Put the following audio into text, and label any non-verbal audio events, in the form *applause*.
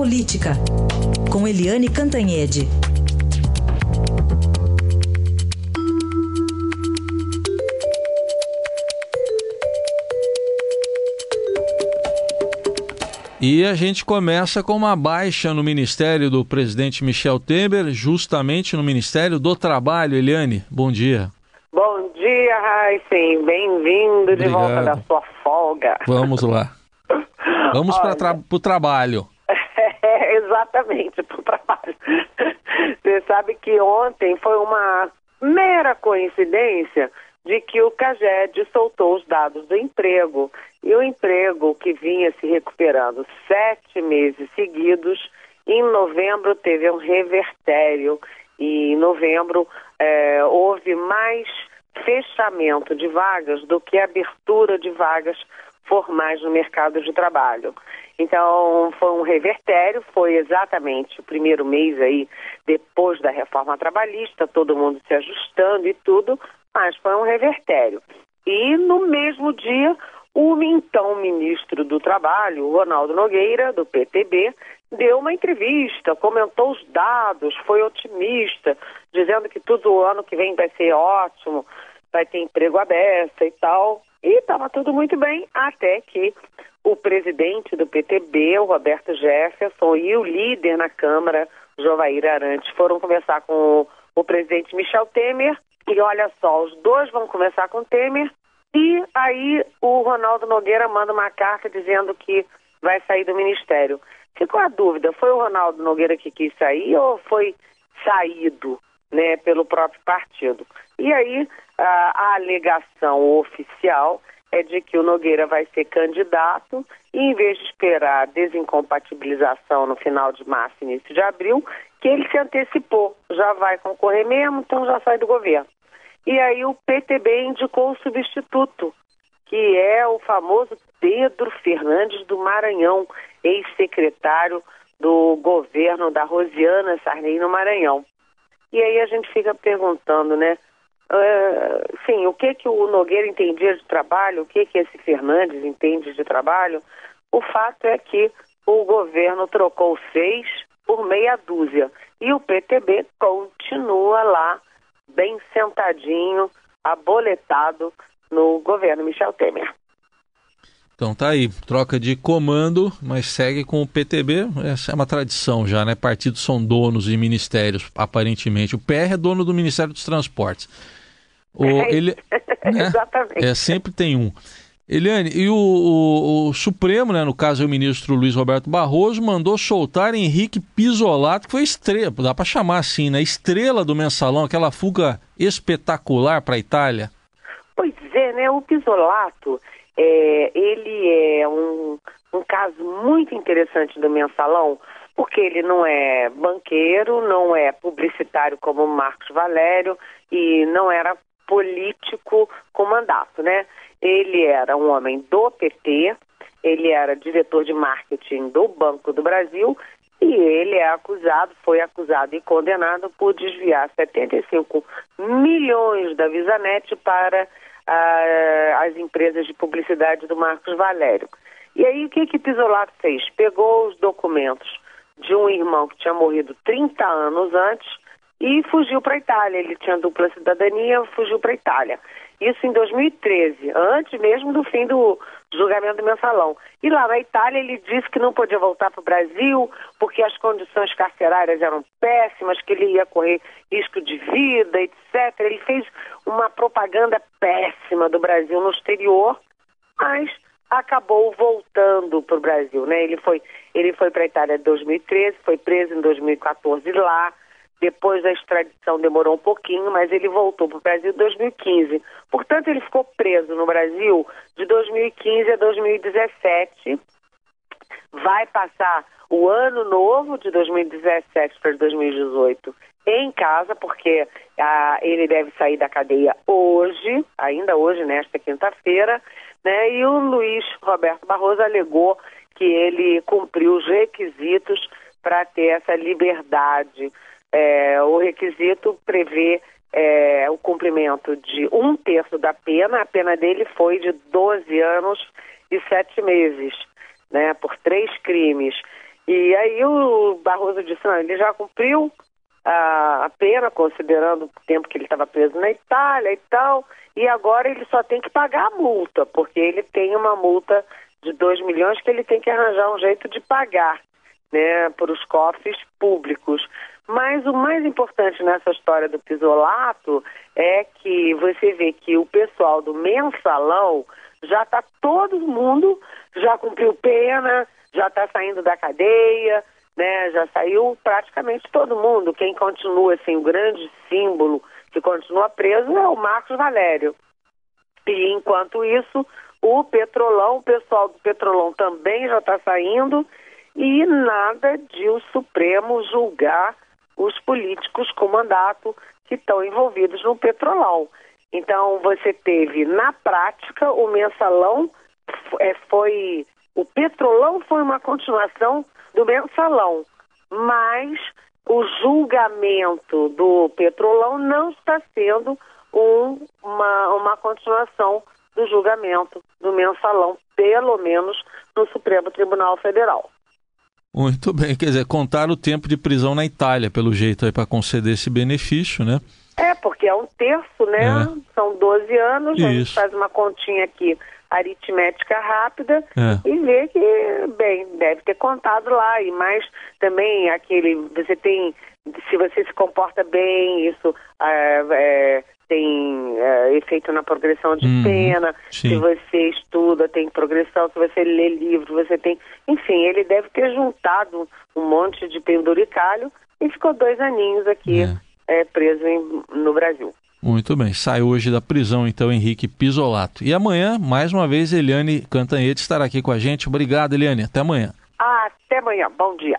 Política, com Eliane Cantanhede. E a gente começa com uma baixa no ministério do presidente Michel Temer, justamente no Ministério do Trabalho. Eliane, bom dia. Bom dia, Raíssen. Bem-vindo de volta da sua folga. Vamos lá. *laughs* Vamos para tra o trabalho. Exatamente, *laughs* para o trabalho. Você sabe que ontem foi uma mera coincidência de que o CAGED soltou os dados do emprego. E o emprego que vinha se recuperando sete meses seguidos, em novembro teve um revertério. E em novembro é, houve mais fechamento de vagas do que abertura de vagas formais no mercado de trabalho. Então, foi um revertério, foi exatamente o primeiro mês aí, depois da reforma trabalhista, todo mundo se ajustando e tudo, mas foi um revertério. E no mesmo dia, o então ministro do Trabalho, Ronaldo Nogueira, do PTB, deu uma entrevista, comentou os dados, foi otimista, dizendo que tudo o ano que vem vai ser ótimo, vai ter emprego aberto e tal. E estava tudo muito bem, até que o presidente do PTB, o Roberto Jefferson, e o líder na Câmara, Jovair Arantes, foram conversar com o, o presidente Michel Temer. E olha só, os dois vão conversar com Temer. E aí o Ronaldo Nogueira manda uma carta dizendo que vai sair do ministério. Ficou a dúvida, foi o Ronaldo Nogueira que quis sair ou foi saído né, pelo próprio partido? E aí a, a alegação oficial é de que o Nogueira vai ser candidato e em vez de esperar a desincompatibilização no final de março, início de abril, que ele se antecipou, já vai concorrer mesmo, então já sai do governo. E aí o PTB indicou o substituto, que é o famoso Pedro Fernandes do Maranhão, ex-secretário do governo da Rosiana Sarney no Maranhão. E aí a gente fica perguntando, né? Uh, sim, o que que o Nogueira entendia de trabalho, o que que esse Fernandes entende de trabalho? O fato é que o governo trocou seis por meia dúzia e o PTB continua lá bem sentadinho, aboletado no governo Michel Temer. Então tá aí, troca de comando, mas segue com o PTB. Essa é uma tradição já, né? Partidos são donos de ministérios, aparentemente. O PR é dono do Ministério dos Transportes. O, é, ele, *laughs* né? Exatamente. É, sempre tem um. Eliane, e o, o, o, Supremo, né, no caso é o ministro Luiz Roberto Barroso, mandou soltar Henrique Pisolato, que foi estrela, dá para chamar assim, né? Estrela do mensalão, aquela fuga espetacular para a Itália. Pois é, né? O Pisolato, é, ele é um, um caso muito interessante do mensalão, porque ele não é banqueiro, não é publicitário como Marcos Valério e não era político com mandato, né? Ele era um homem do PT, ele era diretor de marketing do Banco do Brasil e ele é acusado, foi acusado e condenado por desviar 75 milhões da Visanet para as empresas de publicidade do Marcos Valério. E aí o que que Pisolato fez? Pegou os documentos de um irmão que tinha morrido 30 anos antes e fugiu para a Itália. Ele tinha dupla cidadania, fugiu para a Itália. Isso em 2013, antes mesmo do fim do julgamento do mensalão. E lá na Itália ele disse que não podia voltar para o Brasil porque as condições carcerárias eram péssimas, que ele ia correr risco de vida, etc. Ele fez uma propaganda péssima do Brasil no exterior, mas acabou voltando para o Brasil, né? Ele foi, ele foi para a Itália em 2013, foi preso em 2014 lá, depois a extradição demorou um pouquinho, mas ele voltou para o Brasil em 2015. Portanto, ele ficou preso no Brasil de 2015 a 2017. Vai passar o ano novo de 2017 para 2018 em casa, porque ah, ele deve sair da cadeia hoje, ainda hoje, nesta quinta-feira, né? E o Luiz Roberto Barroso alegou que ele cumpriu os requisitos para ter essa liberdade é, o requisito prevê é, o cumprimento de um terço da pena. A pena dele foi de 12 anos e 7 meses, né, por três crimes. E aí o Barroso disse, não, ele já cumpriu a, a pena, considerando o tempo que ele estava preso na Itália e tal, e agora ele só tem que pagar a multa, porque ele tem uma multa de 2 milhões que ele tem que arranjar um jeito de pagar né, para os cofres públicos. Mas o mais importante nessa história do pisolato é que você vê que o pessoal do mensalão já está todo mundo, já cumpriu pena, já está saindo da cadeia, né? Já saiu praticamente todo mundo. Quem continua, assim, o grande símbolo que continua preso é o Marcos Valério. E enquanto isso, o Petrolão, o pessoal do Petrolão também já está saindo e nada de o Supremo julgar os políticos com mandato que estão envolvidos no Petrolão. Então, você teve, na prática, o mensalão é, foi. O Petrolão foi uma continuação do mensalão, mas o julgamento do Petrolão não está sendo um, uma, uma continuação do julgamento do mensalão, pelo menos no Supremo Tribunal Federal. Muito bem, quer dizer, contar o tempo de prisão na Itália, pelo jeito aí, para conceder esse benefício, né? É, porque é um terço, né? É. São 12 anos, Isso. a gente faz uma continha aqui aritmética rápida é. e vê que, bem, deve ter contado lá. E mais também aquele, você tem, se você se comporta bem, isso é, é, tem efeito na progressão de uhum, pena. sim. Se você estuda, tem progressão. Se você lê livro, você tem. Enfim, ele deve ter juntado um monte de penduricalho e ficou dois aninhos aqui É. é, preso em- no Brasil. Muito bem, sai hoje da prisão então Henrique Pisolato. E amanhã, mais uma vez, Eliane Cantanhete estará aqui com a gente. Obrigado, Eliane. Até amanhã. Até amanhã. Bom dia.